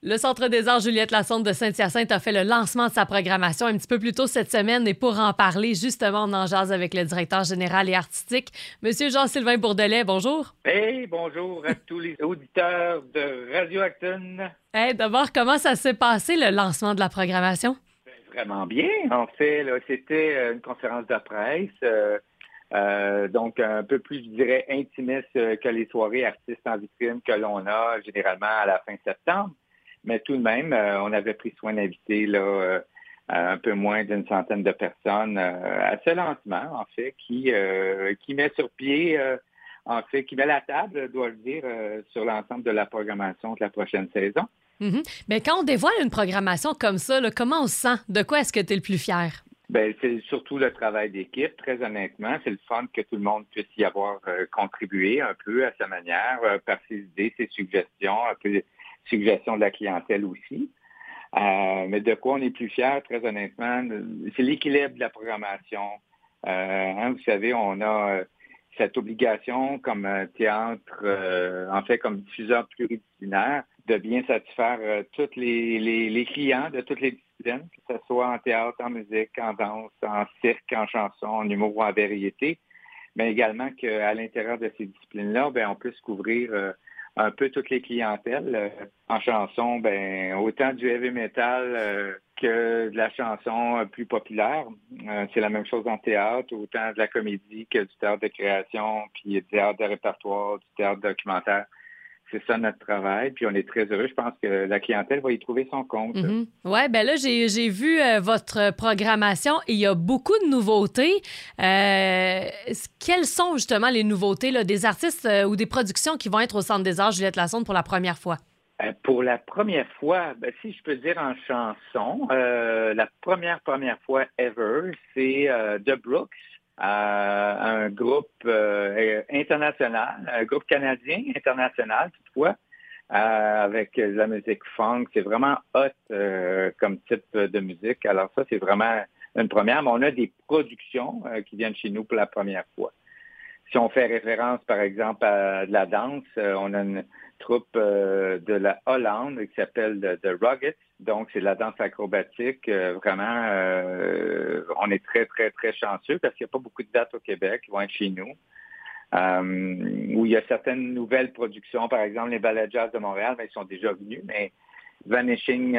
Le Centre des arts Juliette Lassonde de Saint-Hyacinthe a fait le lancement de sa programmation un petit peu plus tôt cette semaine et pour en parler, justement, on en jase avec le directeur général et artistique, Monsieur Jean-Sylvain Bourdelet. Bonjour. Hey, bonjour à tous les auditeurs de Radio Acton. Hey, d'abord, comment ça s'est passé le lancement de la programmation? Ben, vraiment bien. En fait, c'était euh, une conférence de presse. Euh, euh, donc, un peu plus, je dirais, intimiste que les soirées artistes en vitrine que l'on a généralement à la fin septembre. Mais tout de même, euh, on avait pris soin d'inviter là euh, un peu moins d'une centaine de personnes euh, assez lentement, en fait, qui, qui met sur pied, en fait, qui met la table, dois-je dire, sur l'ensemble de la programmation de la prochaine saison. Mm-hmm. Mais quand on dévoile une programmation comme ça, comment on se sent? De quoi est-ce que tu es le plus fier? Ben, c'est surtout le travail d'équipe, très honnêtement. C'est le fun que tout le monde puisse y avoir contribué un peu à sa manière, par ses idées, ses suggestions, un peu suggestions de la clientèle aussi. Euh, mais de quoi on est plus fier, très honnêtement, c'est l'équilibre de la programmation. Euh, hein, vous savez, on a euh, cette obligation comme théâtre, en fait comme diffuseur pluridisciplinaire, de bien satisfaire tous les, les, clients de toutes les disciplines, que ce soit en théâtre, en musique, en danse, en cirque, en chanson, en humour ou en variété, mais également qu'à l'intérieur de ces disciplines-là, ben, on puisse couvrir un peu toutes les clientèles. Euh, en chanson, ben autant du heavy metal euh, que de la chanson euh, plus populaire. c'est la même chose en théâtre, autant de la comédie que du théâtre de création, puis du théâtre de répertoire, du théâtre documentaire c'est ça notre travail. Puis on est très heureux. Je pense que la clientèle va y trouver son compte. Mhm. Oui, bien là, j'ai vu euh, votre programmation et il y a beaucoup de nouveautés. Euh, quelles sont justement les nouveautés là, des artistes euh, ou des productions qui vont être au Centre des Arts Juliette Lassonde pour la première fois? Pour la première fois, ben, si je peux dire en chanson, la première, première fois ever, c'est The Brooks un groupe euh, international, un groupe canadien international toutefois, euh, avec la musique funk. C'est vraiment hot euh, comme type de musique. Alors ça, c'est vraiment une première, mais on a des productions qui viennent chez nous pour la première fois. Si on fait référence, par exemple, à de la danse, on a une troupe de la Hollande qui s'appelle The Ruggets, donc, c'est de la danse acrobatique. Euh, vraiment, euh, on est très, très, très chanceux parce qu'il n'y a pas beaucoup de dates au Québec vont être chez nous. Euh, où il y a certaines nouvelles productions, par exemple les ballets jazz de Montréal, mais ils sont déjà venus, mais Vanishing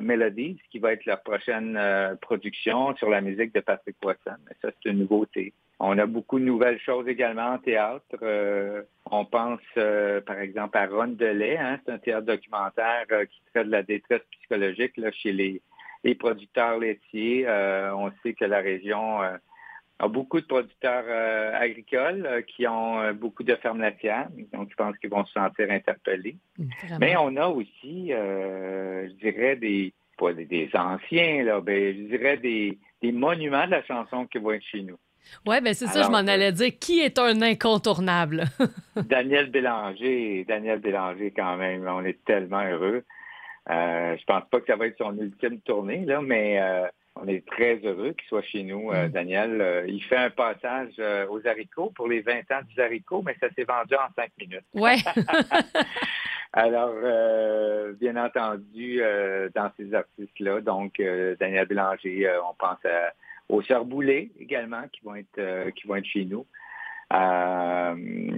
Melodies, qui va être la prochaine production sur la musique de Patrick Poisson. Mais ça, c'est une nouveauté. On a beaucoup de nouvelles choses également en théâtre. Euh, on pense, euh, par exemple, à Ron Delay. Hein, c'est un théâtre documentaire euh, qui traite de la détresse psychologique là, chez les, les producteurs laitiers. on sait que la région a beaucoup de producteurs agricoles qui ont beaucoup de fermes laitières. Donc, je pense qu'ils vont se sentir interpellés. Mais on a aussi, je dirais, des pas des, anciens, là, ben, je dirais des, des monuments de la chanson qui vont être chez nous. Oui, bien c'est ça, je m'en allais dire. Qui est un incontournable? Daniel Bélanger. Daniel Bélanger, quand même. On est tellement heureux. Euh, je pense pas que ça va être son ultime tournée, là, mais euh, on est très heureux qu'il soit chez nous, euh, mm. Daniel. Euh, il fait un passage aux haricots pour les 20 ans du haricot, mais ça s'est vendu en 5 minutes. Ouais. Alors, bien entendu, dans ces artistes-là, donc Daniel Bélanger, on pense à aux Sœurs Boulay également qui vont être euh, qui vont être chez nous. Euh,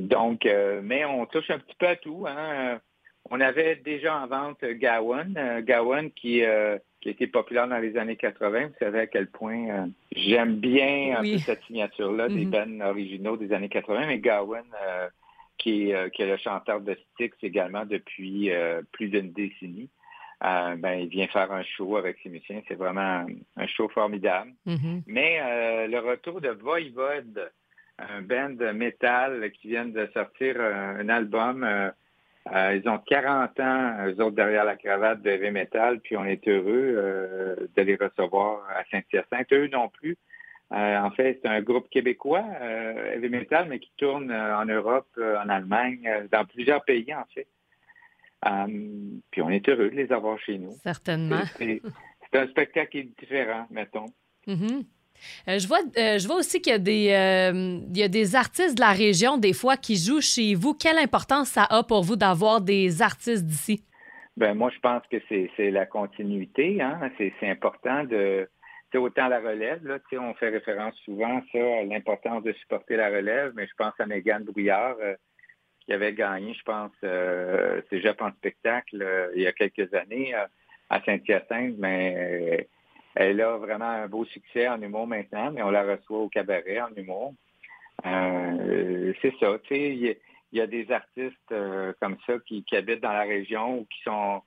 donc, euh, mais on touche un petit peu à tout. Hein. On avait déjà en vente Gowan, Gowan qui qui a été populaire dans les années 80. Vous savez à quel point j'aime bien cette signature-là des mm-hmm. bands originaux des années 80, mais Gowan, qui, est, qui est le chanteur de Styx également depuis plus d'une décennie. Euh, ben, il vient faire un show avec ses musiciens. C'est vraiment un, show formidable. Mm-hmm. Mais euh, le retour de Voivode, un band de métal qui vient de sortir un, album, euh, ils ont 40 ans, eux autres, derrière la cravate de heavy metal, puis on est heureux de les recevoir à Saint-Hyacinthe. Eux non plus. en fait, c'est un groupe québécois, heavy metal, mais qui tourne en Europe, en Allemagne, dans plusieurs pays, en fait. Euh, puis on est heureux de les avoir chez nous. Certainement. C'est c'est un spectacle qui est différent, mettons. Mm-hmm. Euh, je, vois, euh, je vois aussi qu'il y, a des, euh, y a des artistes de la région, des fois, qui jouent chez vous. Quelle importance ça a pour vous d'avoir des artistes d'ici? Ben moi, je pense que c'est la continuité. Hein? C'est important de. autant la relève, là, on fait référence souvent ça, à l'importance de supporter la relève, mais je pense à Mégane Brouillard, qui avait gagné, je pense, euh, Cégep en spectacle il y a quelques années à Saint-Hyacinthe, mais elle a vraiment un beau succès en humour maintenant, mais on la reçoit au cabaret en humour. Euh, c'est ça, tu sais, il y, a des artistes euh, comme ça qui, habitent dans la région ou qui sont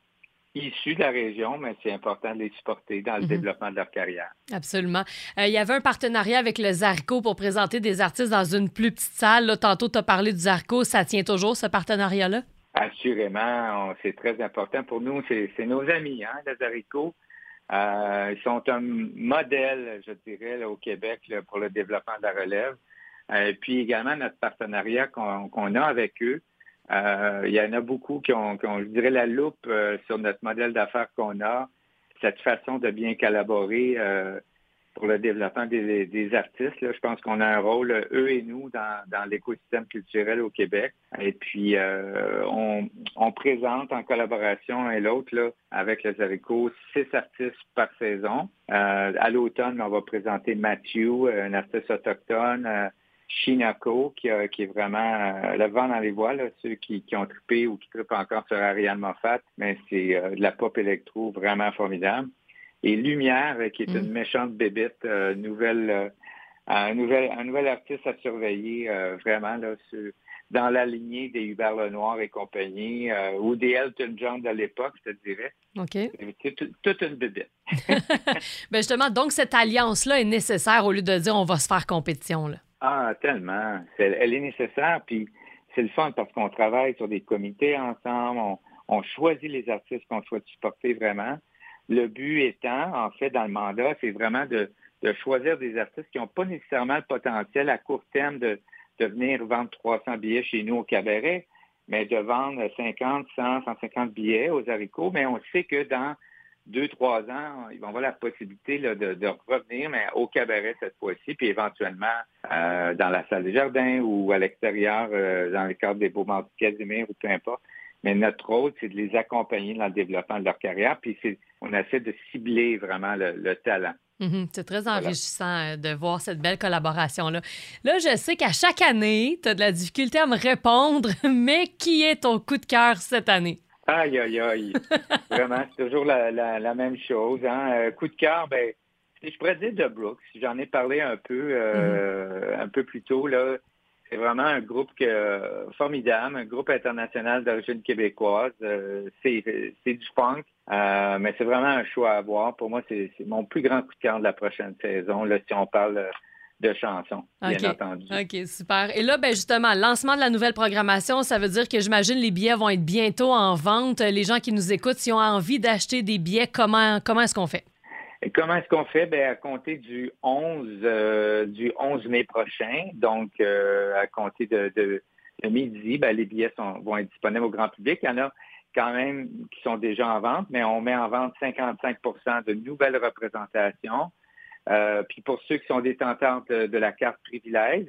issus de la région, mais c'est important de les supporter dans le mhm. développement de leur carrière. Absolument. Euh, il y avait un partenariat avec le Zarco pour présenter des artistes dans une plus petite salle. Là, tantôt, tu as parlé du Zarco. Ça tient toujours, ce partenariat-là? Assurément. C'est très important pour nous. C'est nos amis, hein, le Zarco. Euh, ils sont un modèle, je dirais, au Québec pour le développement de la relève. Et euh, puis également notre partenariat qu'on a avec eux. Euh, il y en a beaucoup qui ont, je dirais, la loupe sur notre modèle d'affaires qu'on a, cette façon de bien collaborer pour le développement des, artistes. je pense qu'on a un rôle, eux et nous, dans, l'écosystème culturel au Québec. Et puis, euh, on, présente en collaboration un et l'autre avec les haricots six artistes par saison. Euh, à l'automne, on va présenter Matthew, un artiste autochtone. Euh, Shinako, qui, est vraiment le vent dans les voiles, ceux qui, ont trippé ou qui trippent encore sur Ariane Moffat, mais c'est de la pop électro vraiment formidable et Lumière, euh, qui est une mm. méchante bébête, euh, nouvelle, euh, un, nouvel, un nouvel artiste à surveiller vraiment là, dans la lignée des Hubert Lenoir et compagnie, ou des Elton John de l'époque, je te dirais. OK. C'est toute une bébête. ben justement, donc cette alliance-là est nécessaire au lieu de dire on va se faire compétition. Là. Ah, tellement. elle est nécessaire, puis c'est le fun parce qu'on travaille sur des comités ensemble, on, on choisit les artistes qu'on souhaite supporter vraiment. Le but étant, en fait, dans le mandat, c'est vraiment de, choisir des artistes qui n'ont pas nécessairement le potentiel à court terme de, de venir vendre 300 billets chez nous au cabaret, mais de vendre 50, 100, 150 billets aux haricots. Mais on sait que dans deux, trois ans, ils vont avoir la possibilité de, revenir, mais au cabaret cette fois-ci, puis éventuellement euh, dans la salle des jardins ou à l'extérieur, euh, dans le cadre des beaux du Casimir ou peu importe. Mais notre rôle, c'est de les accompagner dans le développement de leur carrière, puis on essaie de cibler vraiment le, talent. Mhm. c'est très enrichissant euh, de voir cette belle collaboration-là. Là, je sais qu'à chaque année, tu as de la difficulté à me répondre, mais qui est ton coup de cœur cette année? Aïe, aïe, aïe. Vraiment, c'est toujours la, même chose. Hein. Euh, coup de cœur, ben, je pourrais dire de Brooks. J'en ai parlé un peu, euh, mhm. un peu plus tôt. Là. C'est vraiment un groupe formidable, un groupe international d'origine québécoise. Euh, c'est du funk, euh, mais c'est vraiment un choix à avoir. Pour moi, c'est mon plus grand coup de cœur de la prochaine saison, là, si on parle de chansons, bien entendu. OK, super. Et là, ben justement, lancement de la nouvelle programmation, ça veut dire que j'imagine les billets vont être bientôt en vente. Les gens qui nous écoutent, s'ils ont envie d'acheter des billets, comment, comment est-ce qu'on fait? Comment est-ce qu'on fait? Ben, à compter du 11, euh, du 11 mai prochain, donc euh, à compter de, midi, ben, les billets vont être disponibles au grand public. Il y en a quand même qui sont déjà en vente, mais on met en vente 55% de nouvelles représentations. Euh, puis pour ceux qui sont détentants de la carte privilège,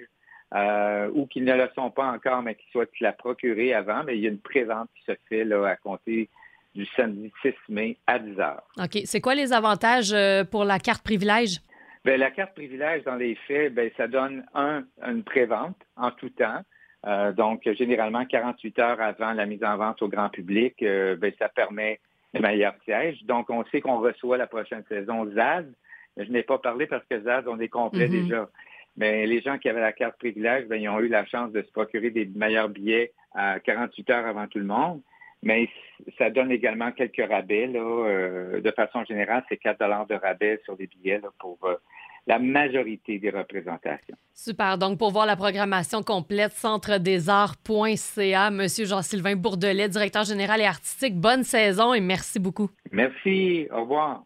ou qui ne le sont pas encore, mais qui souhaitent la procurer avant, mais il y a une prévente qui se fait là, à compter du samedi 6 mai à 10 heures. OK. C'est quoi les avantages euh, pour la carte privilège? Bien, la carte privilège, dans les faits, bien, ça donne un, une prévente en tout temps. Euh, donc, généralement, 48 heures avant la mise en vente au grand public, euh, bien, ça permet le meilleur siège. Donc, on sait qu'on reçoit la prochaine saison ZAD. Je n'ai pas parlé parce que ZAD, on est complet mm-hmm. déjà. Mais les gens qui avaient la carte privilège, bien, ils ont eu la chance de se procurer des meilleurs billets à 48 heures avant tout le monde. Mais ça donne également quelques rabais. Là, euh, de façon générale, c'est 4 de rabais sur les billets pour euh, la majorité des représentations. Super. Donc, pour voir la programmation complète, centredesarts.ca, Monsieur Jean-Sylvain Bourdelet, directeur général et artistique, bonne saison et merci beaucoup. Merci. Au revoir.